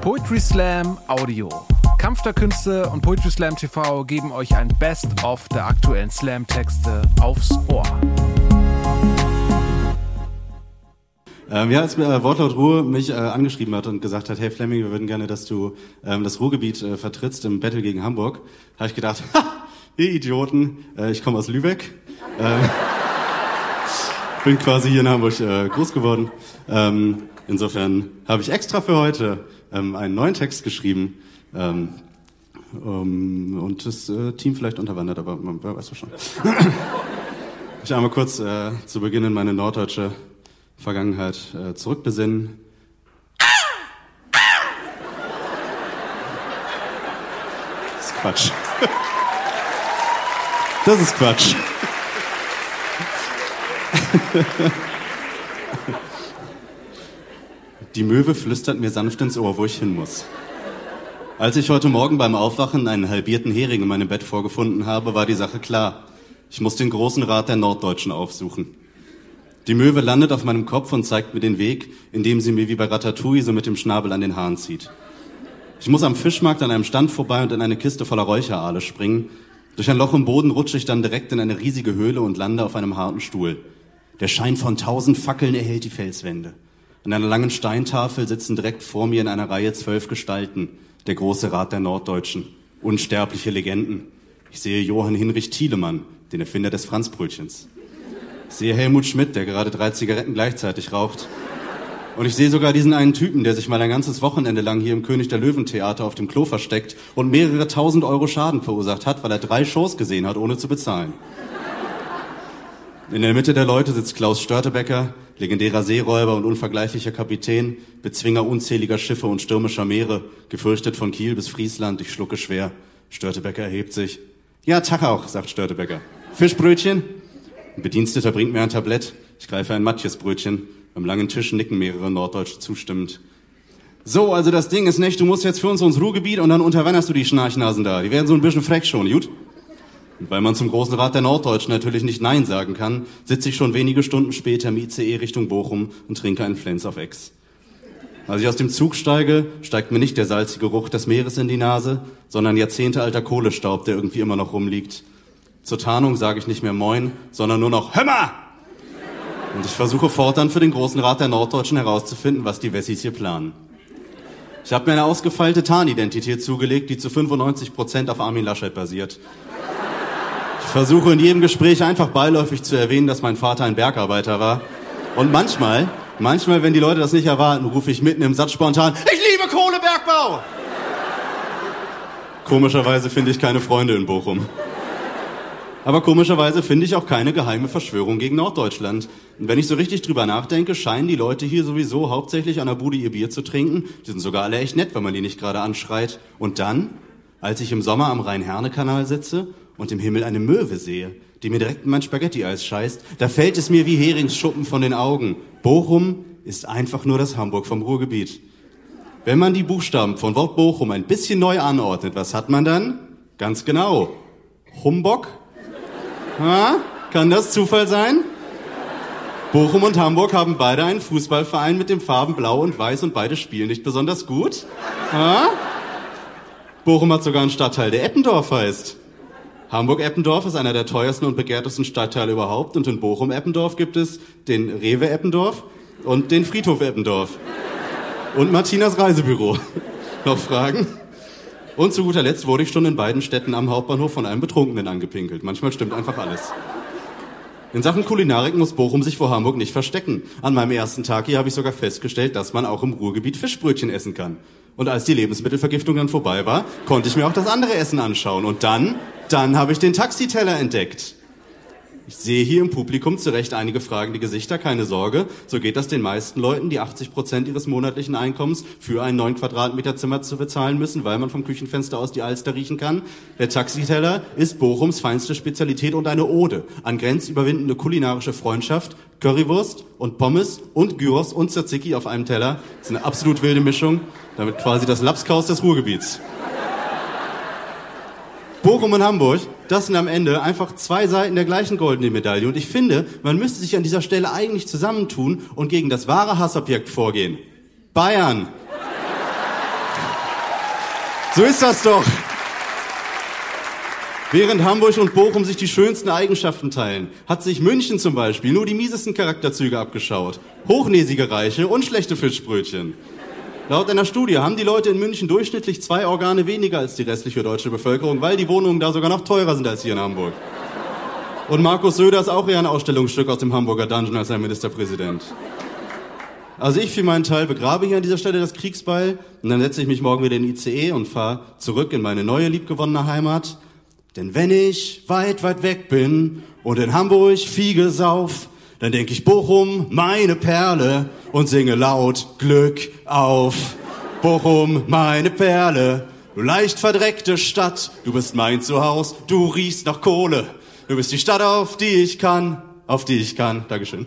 Poetry Slam Audio. Kampf der Künste und Poetry Slam TV geben euch ein Best-of der aktuellen Slam-Texte aufs Ohr. Ähm, ja, als äh, Wortlaut Ruhe mich äh, angeschrieben hat und gesagt hat, hey Fleming, wir würden gerne, dass du ähm, das Ruhrgebiet äh, vertrittst im Battle gegen Hamburg, habe ich gedacht, ha, ihr Idioten, äh, ich komme aus Lübeck. Bin quasi hier in Hamburg äh, groß geworden. Ähm, insofern habe ich extra für heute ähm, einen neuen Text geschrieben. Ähm, um, und das äh, Team vielleicht unterwandert, aber man weiß schon. ich einmal kurz äh, zu Beginn in meine norddeutsche Vergangenheit äh, zurückbesinnen. Das ist Quatsch. Das ist Quatsch. Die Möwe flüstert mir sanft ins Ohr, wo ich hin muss. Als ich heute Morgen beim Aufwachen einen halbierten Hering in meinem Bett vorgefunden habe, war die Sache klar. Ich muss den großen Rat der Norddeutschen aufsuchen. Die Möwe landet auf meinem Kopf und zeigt mir den Weg, indem sie mir wie bei Ratatouille so mit dem Schnabel an den Haaren zieht. Ich muss am Fischmarkt an einem Stand vorbei und in eine Kiste voller Räucheraale springen. Durch ein Loch im Boden rutsche ich dann direkt in eine riesige Höhle und lande auf einem harten Stuhl. Der Schein von tausend Fackeln erhellt die Felswände. An einer langen Steintafel sitzen direkt vor mir in einer Reihe zwölf Gestalten, der große Rat der Norddeutschen, unsterbliche Legenden. Ich sehe Johann Hinrich Thielemann, den Erfinder des Franzbrötchens. Ich sehe Helmut Schmidt, der gerade drei Zigaretten gleichzeitig raucht. Und ich sehe sogar diesen einen Typen, der sich mal ein ganzes Wochenende lang hier im König der Löwen Theater auf dem Klo versteckt und mehrere tausend Euro Schaden verursacht hat, weil er drei Shows gesehen hat, ohne zu bezahlen. In der Mitte der Leute sitzt Klaus Störtebecker, legendärer Seeräuber und unvergleichlicher Kapitän, Bezwinger unzähliger Schiffe und stürmischer Meere, gefürchtet von Kiel bis Friesland, ich schlucke schwer. Störtebecker erhebt sich. Ja, Tag auch, sagt Störtebecker. Fischbrötchen? Ein Bediensteter bringt mir ein Tablett. Ich greife ein Matjesbrötchen. Am langen Tisch nicken mehrere Norddeutsche zustimmend. So, also das Ding ist nicht, du musst jetzt für uns ins Ruhrgebiet und dann unterwanderst du die Schnarchnasen da. Die werden so ein bisschen freck schon, gut? Und weil man zum Großen Rat der Norddeutschen natürlich nicht Nein sagen kann, sitze ich schon wenige Stunden später im ICE Richtung Bochum und trinke einen Flens auf Ex. Als ich aus dem Zug steige, steigt mir nicht der salzige Geruch des Meeres in die Nase, sondern jahrzehntealter Kohlestaub, der irgendwie immer noch rumliegt. Zur Tarnung sage ich nicht mehr Moin, sondern nur noch Hämmer! Und ich versuche fortan für den Großen Rat der Norddeutschen herauszufinden, was die Wessis hier planen. Ich habe mir eine ausgefeilte Tarnidentität zugelegt, die zu 95 Prozent auf Armin Laschet basiert versuche in jedem Gespräch einfach beiläufig zu erwähnen, dass mein Vater ein Bergarbeiter war. Und manchmal, manchmal, wenn die Leute das nicht erwarten, rufe ich mitten im Satz spontan, ich liebe Kohlebergbau! Komischerweise finde ich keine Freunde in Bochum. Aber komischerweise finde ich auch keine geheime Verschwörung gegen Norddeutschland. Und wenn ich so richtig drüber nachdenke, scheinen die Leute hier sowieso hauptsächlich an der Bude ihr Bier zu trinken. Die sind sogar alle echt nett, wenn man die nicht gerade anschreit. Und dann, als ich im Sommer am Rhein-Herne-Kanal sitze und im Himmel eine Möwe sehe, die mir direkt in mein Spaghetti-Eis scheißt, da fällt es mir wie Heringsschuppen von den Augen. Bochum ist einfach nur das Hamburg vom Ruhrgebiet. Wenn man die Buchstaben von Wort Bochum ein bisschen neu anordnet, was hat man dann? Ganz genau. Humbock? Ha? Kann das Zufall sein? Bochum und Hamburg haben beide einen Fußballverein mit den Farben Blau und Weiß und beide spielen nicht besonders gut. Ha? Bochum hat sogar einen Stadtteil, der Eppendorf heißt. Hamburg-Eppendorf ist einer der teuersten und begehrtesten Stadtteile überhaupt und in Bochum-Eppendorf gibt es den Rewe Eppendorf und den Friedhof Eppendorf. Und Martinas Reisebüro. Noch Fragen? Und zu guter Letzt wurde ich schon in beiden Städten am Hauptbahnhof von einem Betrunkenen angepinkelt. Manchmal stimmt einfach alles. In Sachen Kulinarik muss Bochum sich vor Hamburg nicht verstecken. An meinem ersten Tag hier habe ich sogar festgestellt, dass man auch im Ruhrgebiet Fischbrötchen essen kann. Und als die Lebensmittelvergiftung dann vorbei war, konnte ich mir auch das andere Essen anschauen. Und dann dann habe ich den Taxiteller entdeckt. Ich sehe hier im Publikum zu Recht einige fragende Gesichter, keine Sorge. So geht das den meisten Leuten, die 80 Prozent ihres monatlichen Einkommens für ein 9 Quadratmeter Zimmer zu bezahlen müssen, weil man vom Küchenfenster aus die Alster riechen kann. Der Taxiteller ist Bochums feinste Spezialität und eine Ode an grenzüberwindende kulinarische Freundschaft, Currywurst und Pommes und Gyros und Tzatziki auf einem Teller. Das ist eine absolut wilde Mischung, damit quasi das Lapskaus des Ruhrgebiets. Bochum und Hamburg, das sind am Ende einfach zwei Seiten der gleichen goldenen Medaille. Und ich finde, man müsste sich an dieser Stelle eigentlich zusammentun und gegen das wahre Hassobjekt vorgehen. Bayern. So ist das doch. Während Hamburg und Bochum sich die schönsten Eigenschaften teilen, hat sich München zum Beispiel nur die miesesten Charakterzüge abgeschaut. Hochnäsige Reiche und schlechte Fischbrötchen. Laut einer Studie haben die Leute in München durchschnittlich zwei Organe weniger als die restliche deutsche Bevölkerung, weil die Wohnungen da sogar noch teurer sind als hier in Hamburg. Und Markus Söder ist auch eher ein Ausstellungsstück aus dem Hamburger Dungeon als ein Ministerpräsident. Also ich für meinen Teil begrabe hier an dieser Stelle das Kriegsbeil und dann setze ich mich morgen wieder in den ICE und fahre zurück in meine neue liebgewonnene Heimat denn wenn ich weit, weit weg bin und in Hamburg Fiege sauf, dann denk ich Bochum, meine Perle und singe laut Glück auf. Bochum, meine Perle, du leicht verdreckte Stadt, du bist mein Zuhause, du riechst nach Kohle. Du bist die Stadt, auf die ich kann, auf die ich kann. Dankeschön.